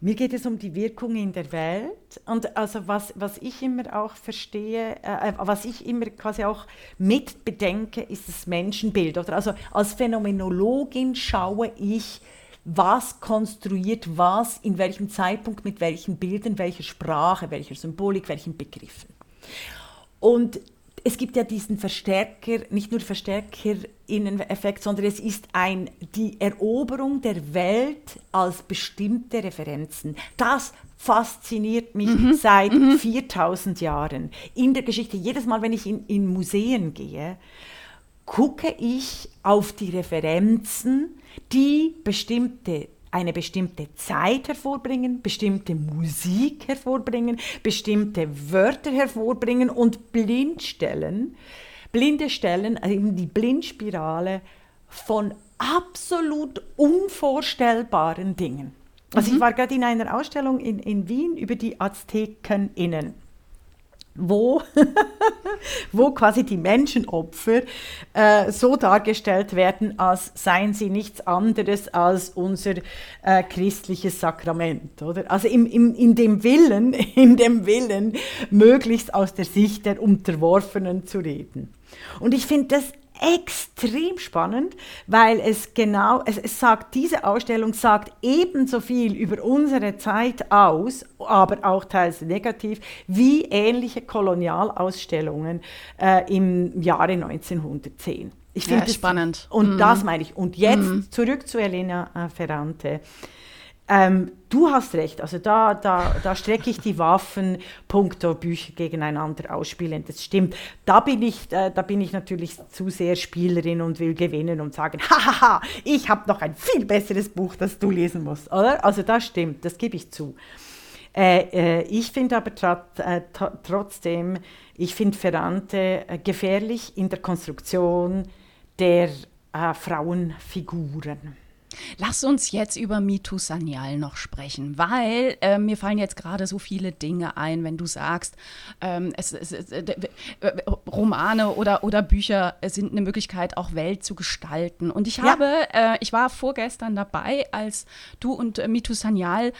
mir geht es um die Wirkung in der Welt und also was, was ich immer auch verstehe, äh, was ich immer quasi auch mit bedenke, ist das Menschenbild. Oder also als Phänomenologin schaue ich was konstruiert was, in welchem Zeitpunkt, mit welchen Bildern, welcher Sprache, welcher Symbolik, welchen Begriffen. Und es gibt ja diesen Verstärker, nicht nur Verstärkerinnen-Effekt, sondern es ist ein, die Eroberung der Welt als bestimmte Referenzen. Das fasziniert mich mhm. seit mhm. 4000 Jahren in der Geschichte. Jedes Mal, wenn ich in, in Museen gehe, gucke ich auf die Referenzen, die bestimmte eine bestimmte Zeit hervorbringen, bestimmte Musik hervorbringen, bestimmte Wörter hervorbringen und blind stellen, blinde Stellen, also eben die Blindspirale von absolut unvorstellbaren Dingen. Also mhm. ich war gerade in einer Ausstellung in, in Wien über die AztekenInnen wo, wo quasi die Menschenopfer äh, so dargestellt werden, als seien sie nichts anderes als unser äh, christliches Sakrament. Oder? Also im, im, in, dem Willen, in dem Willen, möglichst aus der Sicht der Unterworfenen zu reden. Und ich finde das extrem spannend, weil es genau, es, es, sagt, diese Ausstellung sagt ebenso viel über unsere Zeit aus, aber auch teils negativ, wie ähnliche Kolonialausstellungen äh, im Jahre 1910. Ich finde ja, das spannend. Und mm. das meine ich. Und jetzt mm. zurück zu Elena äh, Ferrante. Ähm, du hast recht, also da, da, da strecke ich die Waffen punkto Bücher gegeneinander ausspielen. Das stimmt. Da bin ich, äh, da bin ich natürlich zu sehr Spielerin und will gewinnen und sagen, hahaha, ich habe noch ein viel besseres Buch, das du lesen musst, oder? Also das stimmt, das gebe ich zu. Äh, äh, ich finde aber äh, trotzdem, ich finde Ferrante äh, gefährlich in der Konstruktion der äh, Frauenfiguren. Lass uns jetzt über Mitu Sanyal noch sprechen, weil äh, mir fallen jetzt gerade so viele Dinge ein, wenn du sagst, ähm, es, es, es, äh, äh, Romane oder, oder Bücher sind eine Möglichkeit, auch Welt zu gestalten. Und ich habe, ja. äh, ich war vorgestern dabei, als du und äh, Mitu Sanyal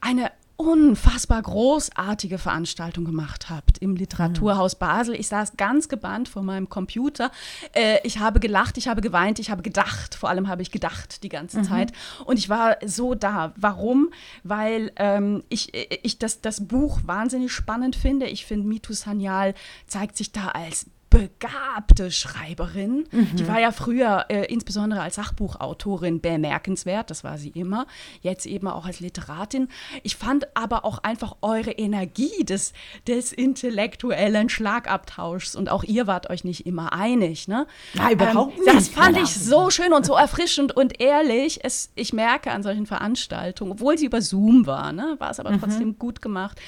eine unfassbar großartige Veranstaltung gemacht habt im Literaturhaus Basel. Ich saß ganz gebannt vor meinem Computer. Äh, ich habe gelacht, ich habe geweint, ich habe gedacht. Vor allem habe ich gedacht die ganze mhm. Zeit. Und ich war so da. Warum? Weil ähm, ich, ich das, das Buch wahnsinnig spannend finde. Ich finde, Mitu Sanyal zeigt sich da als begabte Schreiberin. Mhm. Die war ja früher äh, insbesondere als Sachbuchautorin bemerkenswert, das war sie immer, jetzt eben auch als Literatin. Ich fand aber auch einfach eure Energie des, des intellektuellen Schlagabtauschs und auch ihr wart euch nicht immer einig. Ne? Nein, überhaupt ähm, nicht. Das fand ich so schön und so erfrischend und ehrlich. Es, ich merke an solchen Veranstaltungen, obwohl sie über Zoom war, ne, war es aber mhm. trotzdem gut gemacht.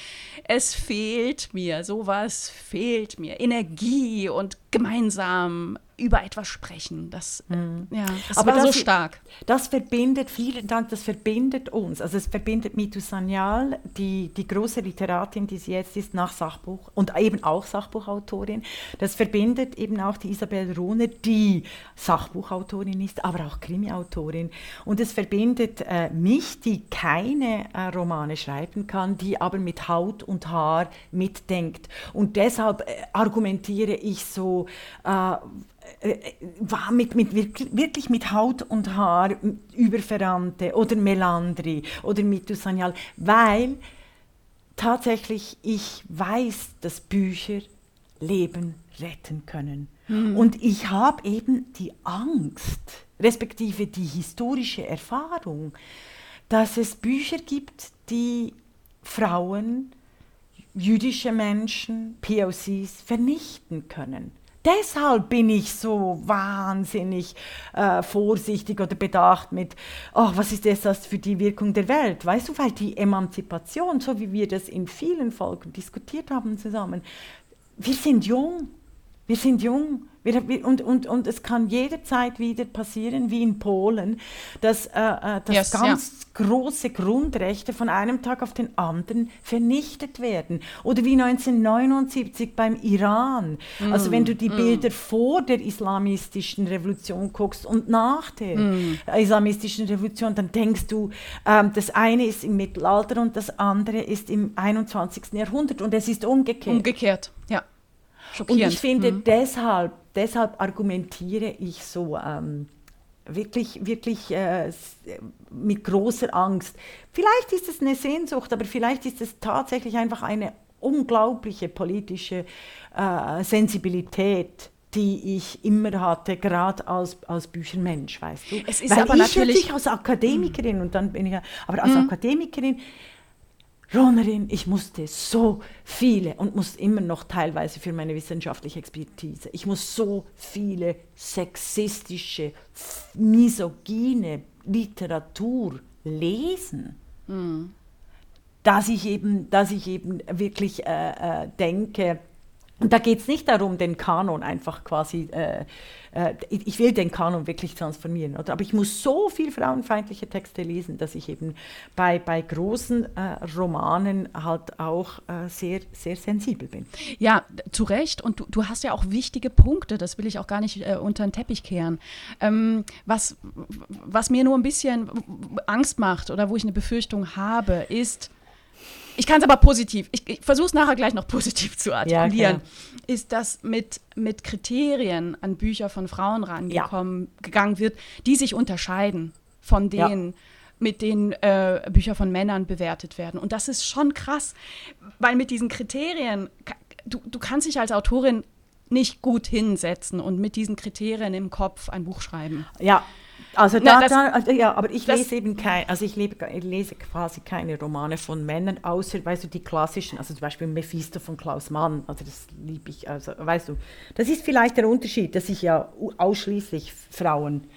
Es fehlt mir, sowas fehlt mir. Energie und gemeinsam über etwas sprechen. Das, mhm. ja, das Aber war das, so stark. Das verbindet, vielen Dank, das verbindet uns. Also es verbindet Mitu Sanyal, die, die große Literatin, die sie jetzt ist, nach Sachbuch und eben auch Sachbuchautorin. Das verbindet eben auch die Isabel Rohner, die Sachbuchautorin ist, aber auch Krimiautorin. Und es verbindet äh, mich, die keine äh, Romane schreiben kann, die aber mit Haut und Haar mitdenkt. Und deshalb äh, argumentiere ich so, äh, äh, war mit, mit, wirklich mit Haut und Haar über Ferrante oder Melandri oder Mitusanyal, weil tatsächlich ich weiß, dass Bücher Leben retten können. Mhm. Und ich habe eben die Angst, respektive die historische Erfahrung, dass es Bücher gibt, die Frauen, jüdische Menschen, POCs vernichten können. Deshalb bin ich so wahnsinnig äh, vorsichtig oder bedacht mit, oh, was ist das für die Wirkung der Welt? Weißt du, weil die Emanzipation, so wie wir das in vielen Folgen diskutiert haben zusammen, wir sind jung, wir sind jung und, und, und es kann jederzeit wieder passieren, wie in Polen, dass, äh, äh dass yes, ganz ja. große Grundrechte von einem Tag auf den anderen vernichtet werden. Oder wie 1979 beim Iran. Mm, also wenn du die mm. Bilder vor der islamistischen Revolution guckst und nach der mm. islamistischen Revolution, dann denkst du, ähm, das eine ist im Mittelalter und das andere ist im 21. Jahrhundert und es ist umgekehrt. Umgekehrt, ja. Und ich finde, mhm. deshalb, deshalb argumentiere ich so ähm, wirklich, wirklich äh, mit großer Angst. Vielleicht ist es eine Sehnsucht, aber vielleicht ist es tatsächlich einfach eine unglaubliche politische äh, Sensibilität die ich immer hatte, gerade als, als Büchermensch, weißt du. Es ist Weil aber ich natürlich als Akademikerin mm. und dann bin ich, aber als mm. Akademikerin Ronerin, ich musste so viele und muss immer noch teilweise für meine wissenschaftliche Expertise, ich muss so viele sexistische, misogyne Literatur lesen, mhm. dass, ich eben, dass ich eben wirklich äh, äh, denke, und da geht es nicht darum, den Kanon einfach quasi, äh, äh, ich will den Kanon wirklich transformieren, oder? aber ich muss so viel frauenfeindliche Texte lesen, dass ich eben bei, bei großen äh, Romanen halt auch äh, sehr, sehr sensibel bin. Ja, zu Recht. Und du, du hast ja auch wichtige Punkte, das will ich auch gar nicht äh, unter den Teppich kehren. Ähm, was, was mir nur ein bisschen Angst macht oder wo ich eine Befürchtung habe, ist, ich kann es aber positiv, ich, ich versuche es nachher gleich noch positiv zu artikulieren, ja, ist, dass mit, mit Kriterien an Bücher von Frauen rangekommen ja. gegangen wird, die sich unterscheiden von denen, ja. mit denen äh, Bücher von Männern bewertet werden. Und das ist schon krass, weil mit diesen Kriterien, du, du kannst dich als Autorin nicht gut hinsetzen und mit diesen Kriterien im Kopf ein Buch schreiben. Ja, also da, Na, das, da also, ja, aber ich lese eben kein, also ich, lebe, ich, lese quasi keine Romane von Männern, außer, weißt du, die klassischen, also zum Beispiel Mephisto von Klaus Mann, also das liebe ich, also weißt du, das ist vielleicht der Unterschied, dass ich ja ausschließlich Frauen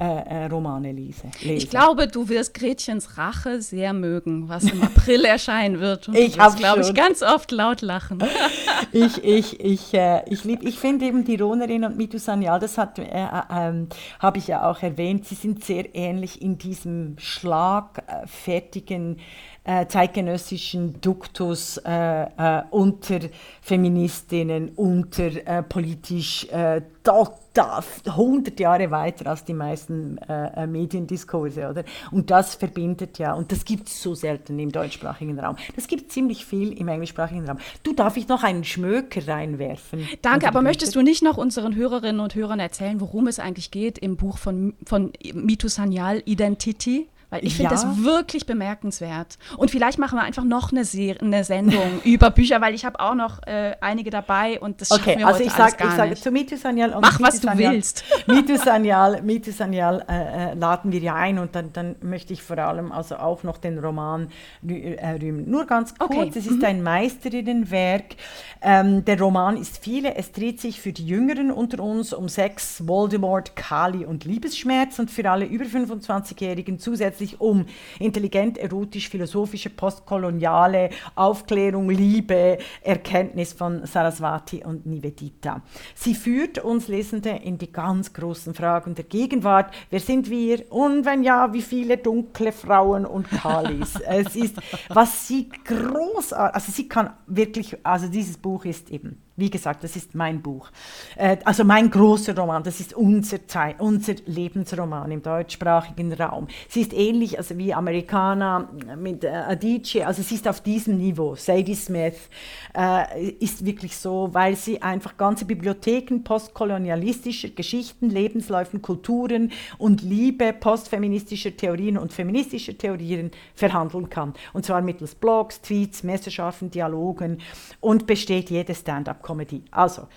äh, äh, Romane lese, lese. Ich glaube, du wirst Gretchens Rache sehr mögen, was im April erscheinen wird. Und ich habe, glaube ich, ganz oft laut lachen. ich ich, ich, äh, ich, lieb, ich finde eben die Ronerin und Mitu Sanyal, das äh, äh, ähm, habe ich ja auch erwähnt, sie sind sehr ähnlich in diesem schlagfertigen äh, zeitgenössischen Duktus äh, äh, unter Feministinnen, unter äh, politisch äh, total 100 Jahre weiter als die meisten äh, Mediendiskurse, oder? Und das verbindet ja, und das gibt es so selten im deutschsprachigen Raum. Das gibt ziemlich viel im englischsprachigen Raum. Du, darf ich noch einen Schmöker reinwerfen? Danke, aber möchtest du nicht noch unseren Hörerinnen und Hörern erzählen, worum es eigentlich geht im Buch von, von Mitu Sanyal, Identity? Weil ich finde ja. das wirklich bemerkenswert. Und vielleicht machen wir einfach noch eine, Serie, eine Sendung über Bücher, weil ich habe auch noch äh, einige dabei und das okay, schaffen wir also heute ich sag, gar ich sage zu Mitu Sanyal Mach, Mitu was du Sanyal, willst. Mitu Sanyal, Mitu Sanyal äh, äh, laden wir ja ein und dann, dann möchte ich vor allem also auch noch den Roman äh, rühmen. Nur ganz kurz, okay. es ist mhm. ein Meisterinnenwerk. Ähm, der Roman ist viele, es dreht sich für die Jüngeren unter uns um Sex, Voldemort, Kali und Liebesschmerz und für alle über 25-Jährigen zusätzlich sich um intelligent, erotisch, philosophische, postkoloniale Aufklärung, Liebe, Erkenntnis von Saraswati und Nivedita. Sie führt uns Lesende in die ganz großen Fragen der Gegenwart. Wer sind wir? Und wenn ja, wie viele dunkle Frauen und Kalis? es ist, was sie großartig, also sie kann wirklich, also dieses Buch ist eben wie gesagt, das ist mein Buch. Äh, also mein großer Roman, das ist unser, Zeit, unser Lebensroman im deutschsprachigen Raum. Sie ist ähnlich also wie Amerikaner mit äh, Adichie, also sie ist auf diesem Niveau. Sadie Smith äh, ist wirklich so, weil sie einfach ganze Bibliotheken postkolonialistischer Geschichten, Lebensläufen, Kulturen und Liebe postfeministischer Theorien und feministischer Theorien verhandeln kann. Und zwar mittels Blogs, Tweets, Messerschaften, Dialogen und besteht jede Stand-up Comedy. Also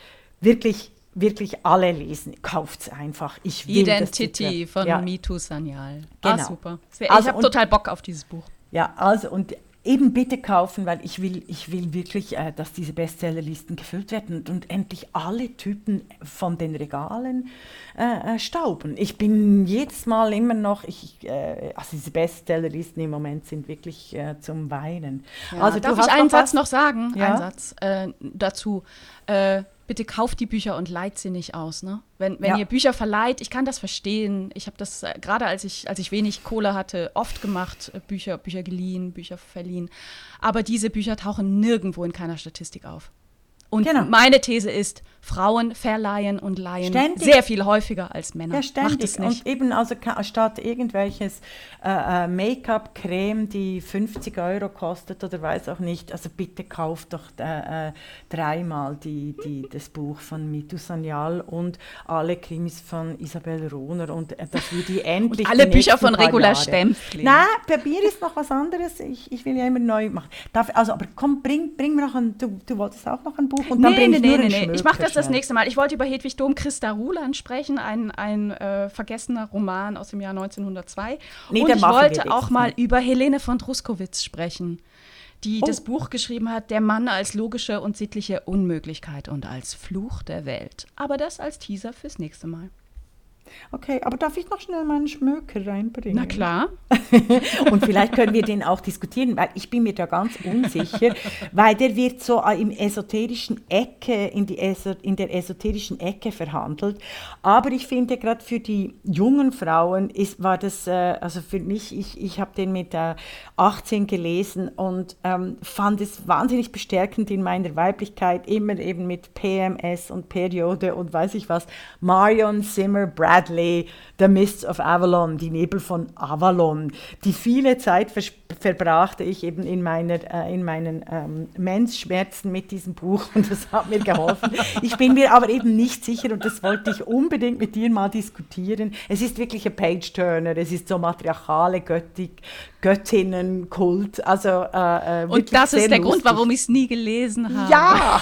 wirklich, wirklich alle lesen. Kauft es einfach. Ich will Identity von ja. Mitu Sanyal. Ah, genau. Ah, super. Ich also, habe total Bock auf dieses Buch. Ja, also und eben bitte kaufen, weil ich will, ich will wirklich, äh, dass diese Bestsellerlisten gefüllt werden und, und, endlich alle Typen von den Regalen äh, äh, stauben. Ich bin jedes Mal immer noch, ich, äh, also diese Bestsellerlisten im Moment sind wirklich äh, zum Weinen. Ja, also darf ich einen Satz noch sagen? Ja? Einen Satz äh, dazu bitte kauft die Bücher und leiht sie nicht aus. Ne? Wenn, wenn ja. ihr Bücher verleiht, ich kann das verstehen. Ich habe das äh, gerade als ich, als ich wenig Kohle hatte, oft gemacht, äh, Bücher, Bücher geliehen, Bücher verliehen. Aber diese Bücher tauchen nirgendwo in keiner Statistik auf. Und genau. meine These ist, Frauen verleihen und leihen ständig. sehr viel häufiger als Männer. Ja, ständig. Macht es nicht. Und eben also statt irgendwelches äh, äh, Make-up-Creme, die 50 Euro kostet oder weiß auch nicht, also bitte kauft doch äh, äh, dreimal die, die, das Buch von Mitu Sanyal und alle Krimis von Isabel Rohner und äh, dass wir die endlich... alle Bücher von Regula Stempfli. Nein, bei mir ist noch was anderes. Ich, ich will ja immer neu machen. Darf, also, aber komm, bring, bring mir noch ein... Du, du wolltest auch noch ein Buch und dann nee, bringe nee, ich nee, nee, Ich mache das das nächste Mal. Ich wollte über Hedwig Dom Christa Ruland sprechen, ein, ein äh, vergessener Roman aus dem Jahr 1902. Nee, und ich wollte auch mal über Helene von Druskowitz sprechen, die oh. das Buch geschrieben hat, Der Mann als logische und sittliche Unmöglichkeit und als Fluch der Welt. Aber das als Teaser fürs nächste Mal. Okay, aber darf ich noch schnell meinen Schmöker reinbringen? Na klar. und vielleicht können wir den auch diskutieren, weil ich bin mir da ganz unsicher, weil der wird so im esoterischen Ecke, in, die Eso in der esoterischen Ecke verhandelt. Aber ich finde, gerade für die jungen Frauen ist, war das, äh, also für mich, ich, ich habe den mit äh, 18 gelesen und ähm, fand es wahnsinnig bestärkend in meiner Weiblichkeit, immer eben mit PMS und Periode und weiß ich was. Marion Zimmer Bradley, The Mists of Avalon, die Nebel von Avalon, die viele Zeit verbrachte ich eben in, meiner, äh, in meinen ähm, Mensschmerzen mit diesem Buch und das hat mir geholfen. ich bin mir aber eben nicht sicher und das wollte ich unbedingt mit dir mal diskutieren. Es ist wirklich ein Page-Turner, es ist so matriarchale Göttig, Göttinnenkult. Also, äh, äh und das ist der lustig. Grund, warum ich es nie gelesen habe. Ja!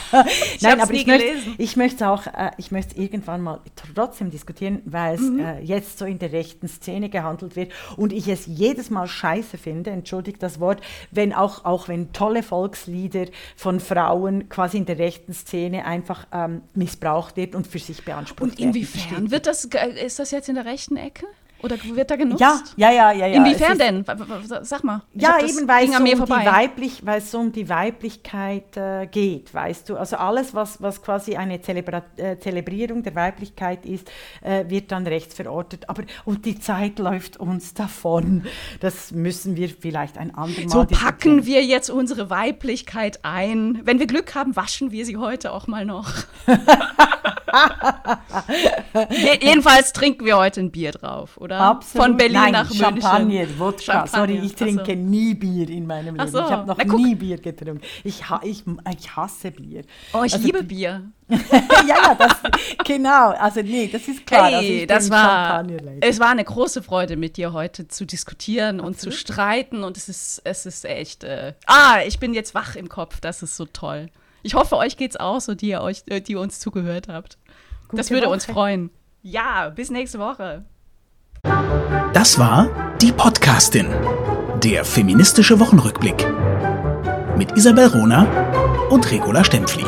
Nein, aber ich möchte, ich möchte auch, äh, ich möchte irgendwann mal trotzdem diskutieren, weil es mhm. äh, jetzt so in der rechten Szene gehandelt wird und ich es jedes Mal scheiße finde, entschuldigt das Wort, wenn auch, auch wenn tolle Volkslieder von Frauen quasi in der rechten Szene einfach ähm, missbraucht wird und für sich beansprucht Und inwiefern wird das, äh, ist das jetzt in der rechten Ecke? Oder wird da genutzt? Ja, ja, ja, ja. ja. Inwiefern denn? Sag mal. ja, eben weil es, um die Weiblich, weil es um die Weiblichkeit äh, geht, weißt du. Also alles, was, was quasi eine Zelebra äh, Zelebrierung der Weiblichkeit ist, äh, wird dann rechts verortet. Aber und die Zeit läuft uns davon. Das müssen wir vielleicht ein andermal. So packen wir jetzt unsere Weiblichkeit ein. Wenn wir Glück haben, waschen wir sie heute auch mal noch. Jedenfalls trinken wir heute ein Bier drauf, oder? Absolut. Von Berlin Nein, nach München. Champagner, Wodka. Champagner. Sorry, ich trinke so. nie Bier in meinem Leben. So. Ich habe noch Na, nie Bier getrunken. Ich, ich, ich hasse Bier. Oh, ich also, liebe Bier. ja, ja, das, genau. Also nee, das ist klar. Hey, das war, es war eine große Freude, mit dir heute zu diskutieren Absolut. und zu streiten. Und es ist, es ist echt, äh, ah, ich bin jetzt wach im Kopf. Das ist so toll. Ich hoffe, euch geht's auch so, die ihr, euch, äh, die ihr uns zugehört habt. Gute das würde Woche. uns freuen. Ja, bis nächste Woche. Das war die Podcastin, der feministische Wochenrückblick mit Isabel Rona und Regula Stempfli.